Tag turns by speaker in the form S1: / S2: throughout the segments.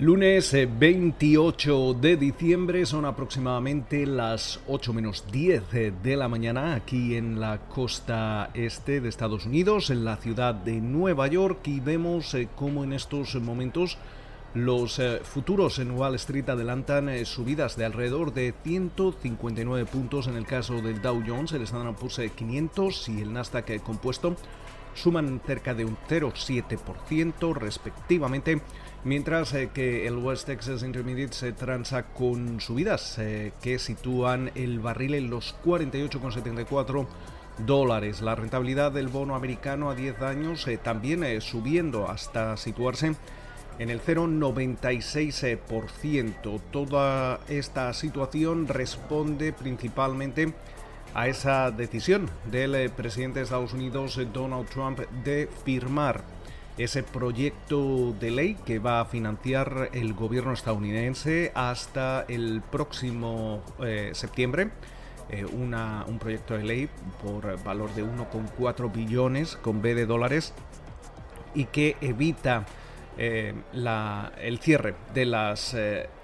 S1: Lunes 28 eh, de diciembre son aproximadamente las 8 menos 10 eh, de la mañana aquí en la costa este de Estados Unidos, en la ciudad de Nueva York y vemos eh, cómo en estos momentos los futuros en Wall Street adelantan subidas de alrededor de 159 puntos. En el caso del Dow Jones, el Standard Poor's 500 y el Nasdaq compuesto suman cerca de un 0,7% respectivamente mientras eh, que el West Texas Intermediate se transa con subidas eh, que sitúan el barril en los 48,74 dólares. La rentabilidad del bono americano a 10 años eh, también subiendo hasta situarse en el 0,96%. Toda esta situación responde principalmente a esa decisión del presidente de Estados Unidos, Donald Trump, de firmar ese proyecto de ley que va a financiar el gobierno estadounidense hasta el próximo eh, septiembre. Eh, un proyecto de ley por valor de 1,4 billones con B de dólares y que evita eh, el cierre de las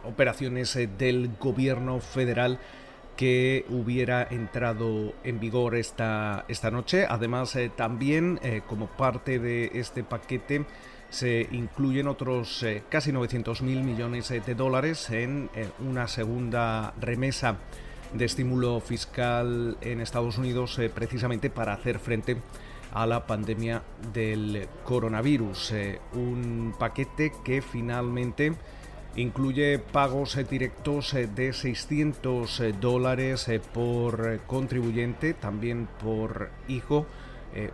S1: operaciones del gobierno federal que hubiera entrado en vigor esta, esta noche. Además, eh, también eh, como parte de este paquete se incluyen otros eh, casi 900 mil millones de dólares en una segunda remesa de estímulo fiscal en Estados Unidos precisamente para hacer frente a la pandemia del coronavirus. un paquete que finalmente incluye pagos eh, directos eh, de 600 eh, dólares por contribuyente, también por hijo,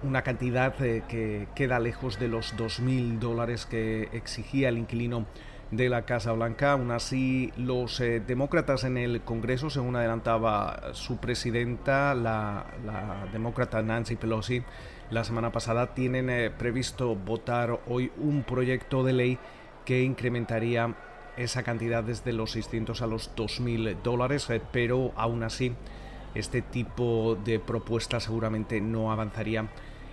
S1: una cantidad que queda lejos de los 2.000 dólares que exigía el inquilino de la Casa Blanca. Aún así, los demócratas en el Congreso, según adelantaba su presidenta, la, la demócrata Nancy Pelosi, la semana pasada, tienen previsto votar hoy un proyecto de ley que incrementaría esa cantidad desde los 600 a los 2.000 dólares, eh, pero aún así este tipo de propuesta seguramente no avanzaría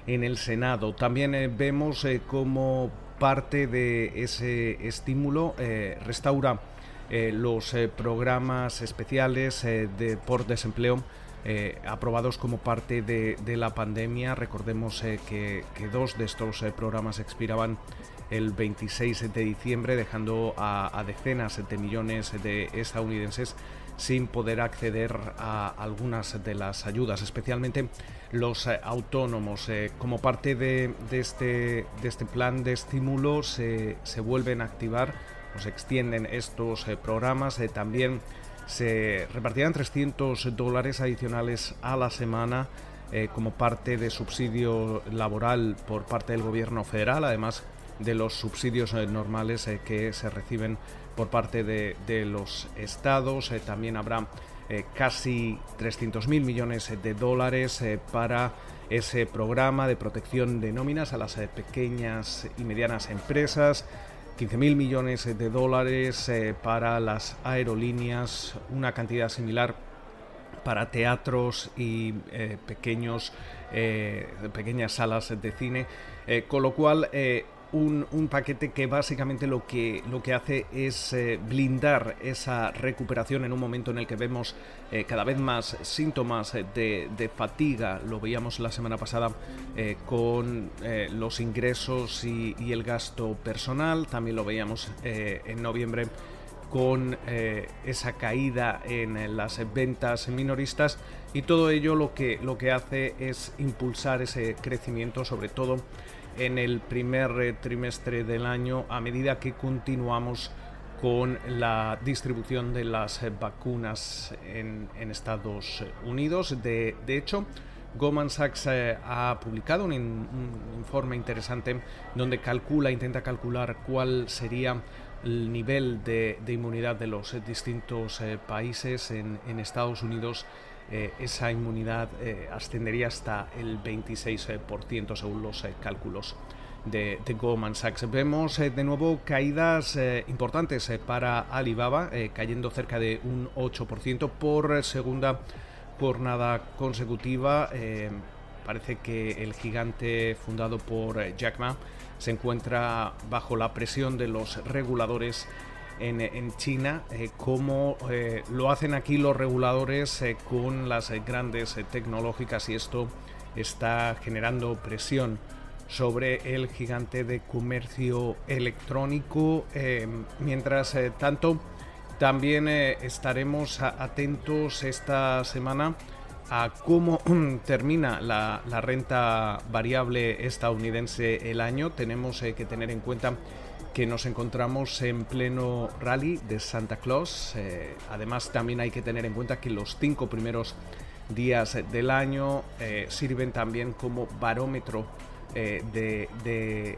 S1: en el Senado. También eh, vemos eh, como parte de ese estímulo restaura los programas especiales de, por desempleo aprobados como parte de, la pandemia. Recordemos que, dos de estos programas expiraban el 26 de diciembre, dejando a, decenas de millones de estadounidenses sin poder acceder a algunas de las ayudas, especialmente los eh, autónomos. Eh, como parte de, este, de, este, plan de estímulo se, vuelven a activar o se extienden estos eh, programas. también se repartirán 300 dólares adicionales a la semana como parte de subsidio laboral por parte del gobierno federal. Además, de los subsidios eh, normales eh, que se reciben por parte de, los estados. Eh, también habrá casi 300 mil millones de dólares para ese programa de protección de nóminas a las pequeñas y medianas empresas. 15 mil millones de dólares para las aerolíneas, una cantidad similar para teatros y pequeños, pequeñas salas de cine, con lo cual un, paquete que básicamente lo que, lo que hace es eh, blindar esa recuperación en un momento en el que vemos eh, cada vez más síntomas de, fatiga, lo veíamos la semana pasada eh, con los ingresos y, el gasto personal, también lo veíamos en noviembre con esa caída en las ventas minoristas. Y todo ello lo que, lo que hace es impulsar ese crecimiento sobre todo en el primer eh, trimestre del año a medida que continuamos con la distribución de las eh, vacunas en, Estados Unidos. De, hecho, Goldman Sachs eh, ha publicado un, informe interesante donde calcula, intenta calcular cuál sería el nivel de, inmunidad de los distintos países en, en Estados Unidos eh, esa inmunidad eh, ascendería hasta el 26% según los eh, cálculos de, Goldman Sachs. Vemos de nuevo caídas importantes para Alibaba, cayendo cerca de un 8% por segunda jornada consecutiva. parece que el gigante fundado por Jack Ma se encuentra bajo la presión de los reguladores en, China, como lo hacen aquí los reguladores con las grandes tecnológicas y esto está generando presión sobre el gigante de comercio electrónico. mientras tanto, también estaremos atentos esta semana a cómo termina la, renta variable estadounidense el año, tenemos eh, que tener en cuenta que nos encontramos en pleno rally de Santa Claus. Eh, además, también hay que tener en cuenta que los cinco primeros días del año eh, sirven también como barómetro de,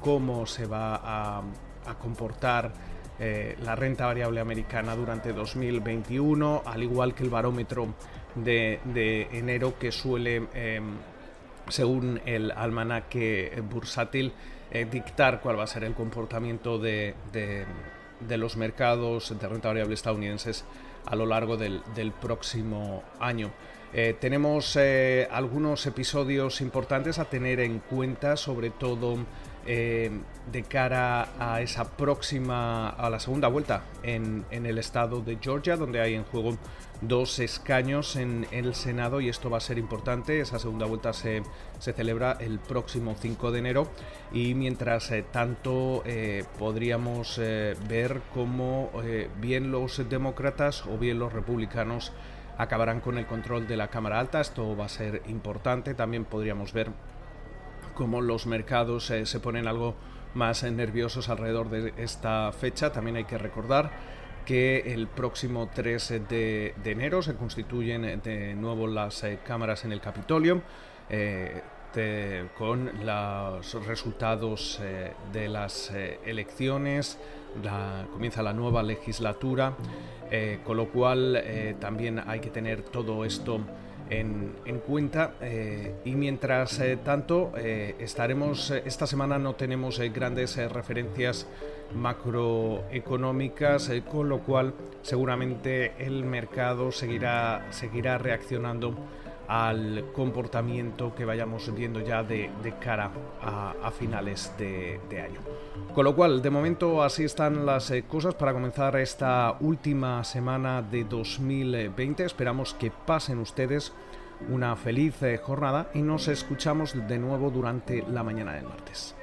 S1: cómo se va a comportar la renta variable americana durante 2021, al igual que el barómetro de, enero que suele, em, según el almanaque bursátil, eh, dictar cuál va a ser el comportamiento de, los mercados de renta variable estadounidenses a lo largo del, próximo año. Eh, tenemos eh, algunos episodios importantes a tener en cuenta, sobre todo de cara a esa próxima, a la segunda vuelta en, el estado de Georgia, donde hay en juego dos escaños en, el Senado y esto va a ser importante. Esa segunda vuelta se, celebra el próximo 5 de enero y mientras eh, tanto eh, podríamos eh, ver cómo bien los demócratas o bien los republicanos acabarán con el control de la Cámara Alta. Esto va a ser importante. También podríamos ver cómo los mercados se ponen algo más nerviosos alrededor de esta fecha. También hay que recordar que el próximo 3 de, enero se constituyen de nuevo las eh, cámaras en el Capitolio. Eh, con los resultados eh, de las elecciones, comienza la nueva legislatura, con lo cual también hay que tener todo esto en, cuenta y mientras tanto estaremos esta semana no tenemos grandes referencias macroeconómicas, eh, con lo cual seguramente el mercado seguirá, seguirá reaccionando al comportamiento que vayamos viendo ya de, cara a, finales de, año. Con lo cual, de momento así están las eh, cosas para comenzar esta última semana de 2020. Esperamos que pasen ustedes una feliz eh, jornada y nos escuchamos de nuevo durante la mañana del martes.